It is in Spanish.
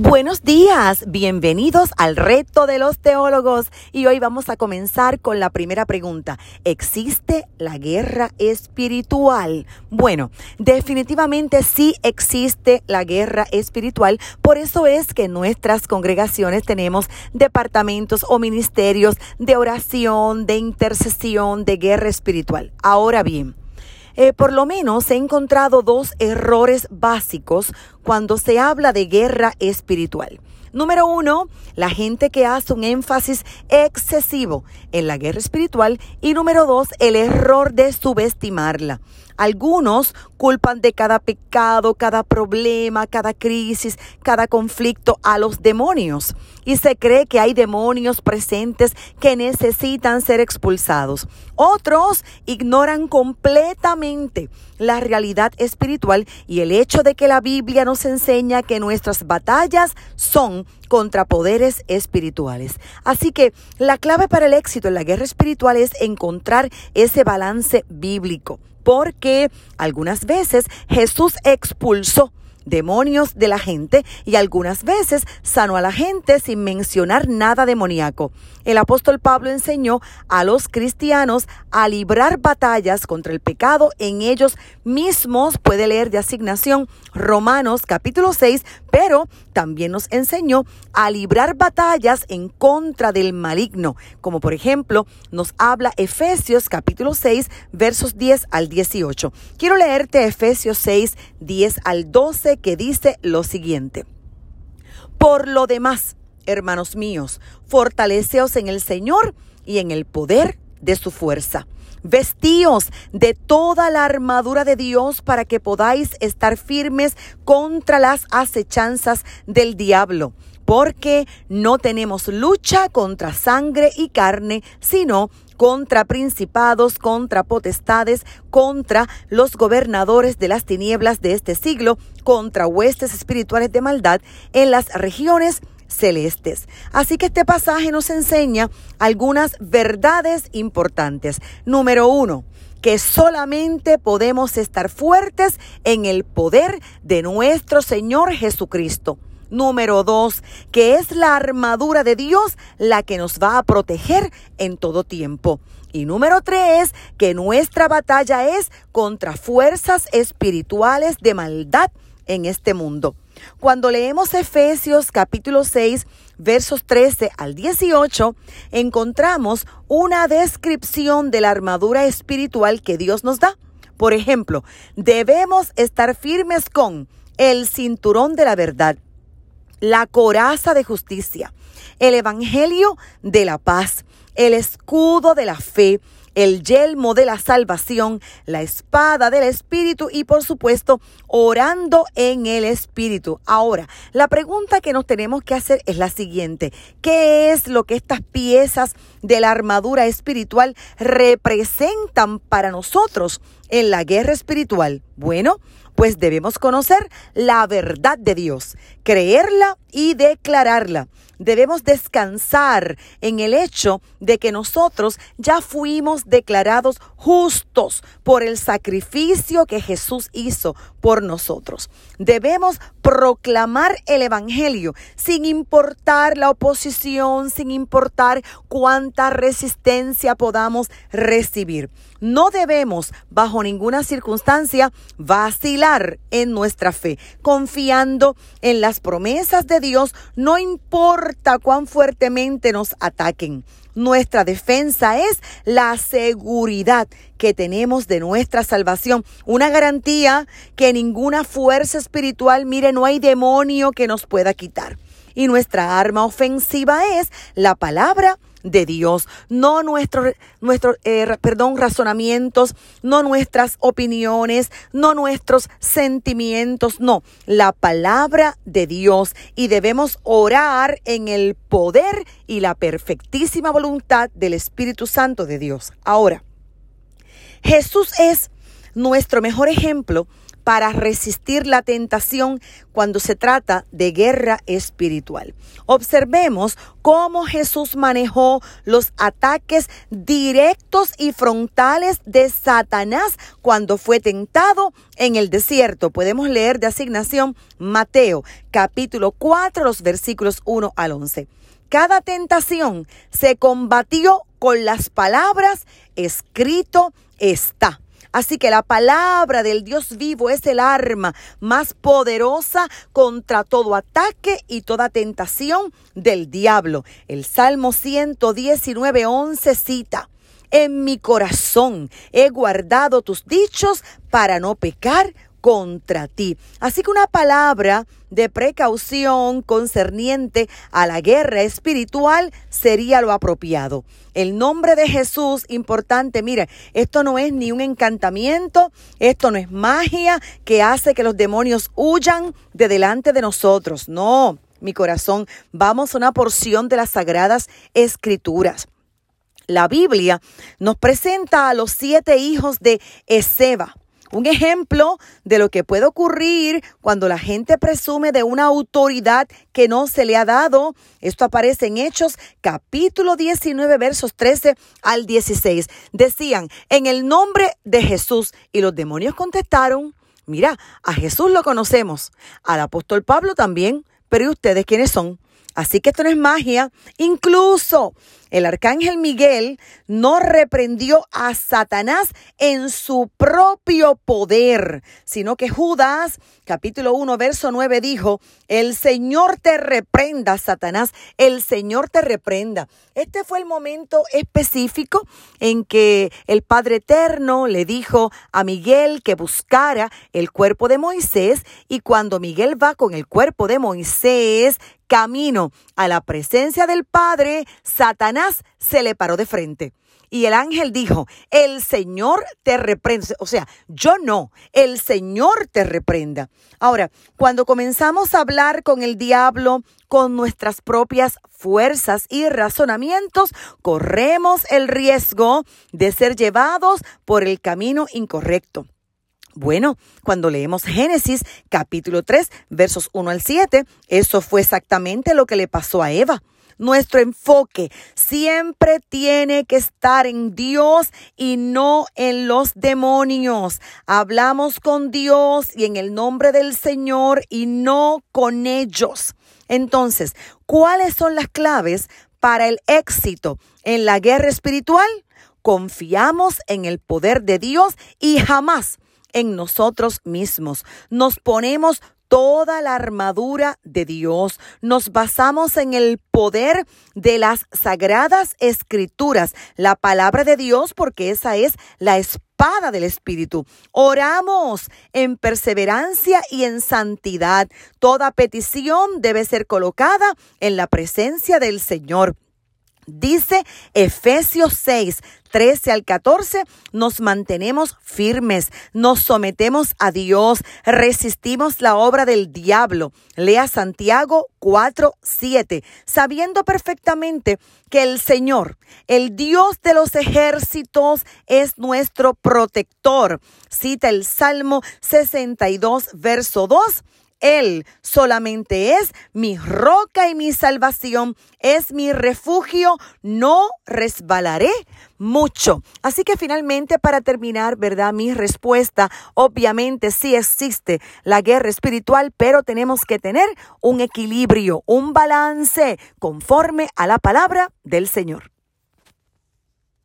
Buenos días, bienvenidos al reto de los teólogos y hoy vamos a comenzar con la primera pregunta. ¿Existe la guerra espiritual? Bueno, definitivamente sí existe la guerra espiritual, por eso es que en nuestras congregaciones tenemos departamentos o ministerios de oración, de intercesión, de guerra espiritual. Ahora bien, eh, por lo menos he encontrado dos errores básicos cuando se habla de guerra espiritual. Número uno, la gente que hace un énfasis excesivo en la guerra espiritual. Y número dos, el error de subestimarla. Algunos culpan de cada pecado, cada problema, cada crisis, cada conflicto a los demonios. Y se cree que hay demonios presentes que necesitan ser expulsados. Otros ignoran completamente la realidad espiritual y el hecho de que la Biblia nos enseña que nuestras batallas son contra poderes espirituales. Así que la clave para el éxito en la guerra espiritual es encontrar ese balance bíblico porque algunas veces Jesús expulsó demonios de la gente y algunas veces sanó a la gente sin mencionar nada demoníaco. El apóstol Pablo enseñó a los cristianos a librar batallas contra el pecado en ellos mismos. Puede leer de asignación Romanos capítulo 6, pero también nos enseñó a librar batallas en contra del maligno, como por ejemplo nos habla Efesios capítulo 6 versos 10 al 18. Quiero leerte Efesios 6, 10 al 12 que dice lo siguiente. Por lo demás, hermanos míos, fortaleceos en el Señor y en el poder de su fuerza. Vestíos de toda la armadura de Dios para que podáis estar firmes contra las acechanzas del diablo porque no tenemos lucha contra sangre y carne, sino contra principados, contra potestades, contra los gobernadores de las tinieblas de este siglo, contra huestes espirituales de maldad en las regiones celestes. Así que este pasaje nos enseña algunas verdades importantes. Número uno, que solamente podemos estar fuertes en el poder de nuestro Señor Jesucristo. Número dos, que es la armadura de Dios la que nos va a proteger en todo tiempo. Y número tres, que nuestra batalla es contra fuerzas espirituales de maldad en este mundo. Cuando leemos Efesios capítulo 6, versos 13 al 18, encontramos una descripción de la armadura espiritual que Dios nos da. Por ejemplo, debemos estar firmes con el cinturón de la verdad la coraza de justicia, el evangelio de la paz, el escudo de la fe, el yelmo de la salvación, la espada del Espíritu y por supuesto orando en el Espíritu. Ahora, la pregunta que nos tenemos que hacer es la siguiente. ¿Qué es lo que estas piezas de la armadura espiritual representan para nosotros en la guerra espiritual? Bueno, pues debemos conocer la verdad de Dios, creerla y declararla. Debemos descansar en el hecho de que nosotros ya fuimos declarados justos por el sacrificio que Jesús hizo por nosotros. Debemos proclamar el Evangelio sin importar la oposición, sin importar cuánta resistencia podamos recibir. No debemos, bajo ninguna circunstancia, vacilar en nuestra fe, confiando en las promesas de Dios, no importa cuán fuertemente nos ataquen. Nuestra defensa es la seguridad que tenemos de nuestra salvación. Una garantía que ninguna fuerza espiritual, mire, no hay demonio que nos pueda quitar. Y nuestra arma ofensiva es la palabra de Dios, no nuestros, nuestro, eh, perdón, razonamientos, no nuestras opiniones, no nuestros sentimientos, no, la palabra de Dios y debemos orar en el poder y la perfectísima voluntad del Espíritu Santo de Dios. Ahora, Jesús es nuestro mejor ejemplo para resistir la tentación cuando se trata de guerra espiritual. Observemos cómo Jesús manejó los ataques directos y frontales de Satanás cuando fue tentado en el desierto. Podemos leer de asignación Mateo capítulo 4, los versículos 1 al 11. Cada tentación se combatió con las palabras escrito está. Así que la palabra del Dios vivo es el arma más poderosa contra todo ataque y toda tentación del diablo. El Salmo 119, 11 cita. En mi corazón he guardado tus dichos para no pecar contra ti. Así que una palabra de precaución concerniente a la guerra espiritual sería lo apropiado. El nombre de Jesús, importante, mire, esto no es ni un encantamiento, esto no es magia que hace que los demonios huyan de delante de nosotros. No, mi corazón, vamos a una porción de las sagradas escrituras. La Biblia nos presenta a los siete hijos de Ezeba un ejemplo de lo que puede ocurrir cuando la gente presume de una autoridad que no se le ha dado. Esto aparece en Hechos capítulo 19 versos 13 al 16. Decían, en el nombre de Jesús. Y los demonios contestaron, mira, a Jesús lo conocemos, al apóstol Pablo también, pero ¿y ustedes quiénes son? Así que esto no es magia. Incluso el arcángel Miguel no reprendió a Satanás en su propio poder, sino que Judas, capítulo 1, verso 9, dijo, el Señor te reprenda, Satanás, el Señor te reprenda. Este fue el momento específico en que el Padre Eterno le dijo a Miguel que buscara el cuerpo de Moisés y cuando Miguel va con el cuerpo de Moisés, camino a la presencia del Padre, Satanás se le paró de frente. Y el ángel dijo, el Señor te reprenda. O sea, yo no, el Señor te reprenda. Ahora, cuando comenzamos a hablar con el diablo, con nuestras propias fuerzas y razonamientos, corremos el riesgo de ser llevados por el camino incorrecto. Bueno, cuando leemos Génesis capítulo 3 versos 1 al 7, eso fue exactamente lo que le pasó a Eva. Nuestro enfoque siempre tiene que estar en Dios y no en los demonios. Hablamos con Dios y en el nombre del Señor y no con ellos. Entonces, ¿cuáles son las claves para el éxito en la guerra espiritual? Confiamos en el poder de Dios y jamás en nosotros mismos. Nos ponemos toda la armadura de Dios. Nos basamos en el poder de las sagradas escrituras, la palabra de Dios, porque esa es la espada del Espíritu. Oramos en perseverancia y en santidad. Toda petición debe ser colocada en la presencia del Señor. Dice Efesios 6, 13 al 14, nos mantenemos firmes, nos sometemos a Dios, resistimos la obra del diablo. Lea Santiago 4, 7, sabiendo perfectamente que el Señor, el Dios de los ejércitos, es nuestro protector. Cita el Salmo 62, verso 2 él solamente es mi roca y mi salvación, es mi refugio, no resbalaré mucho. Así que finalmente, para terminar, ¿verdad? Mi respuesta, obviamente sí existe la guerra espiritual, pero tenemos que tener un equilibrio, un balance conforme a la palabra del Señor.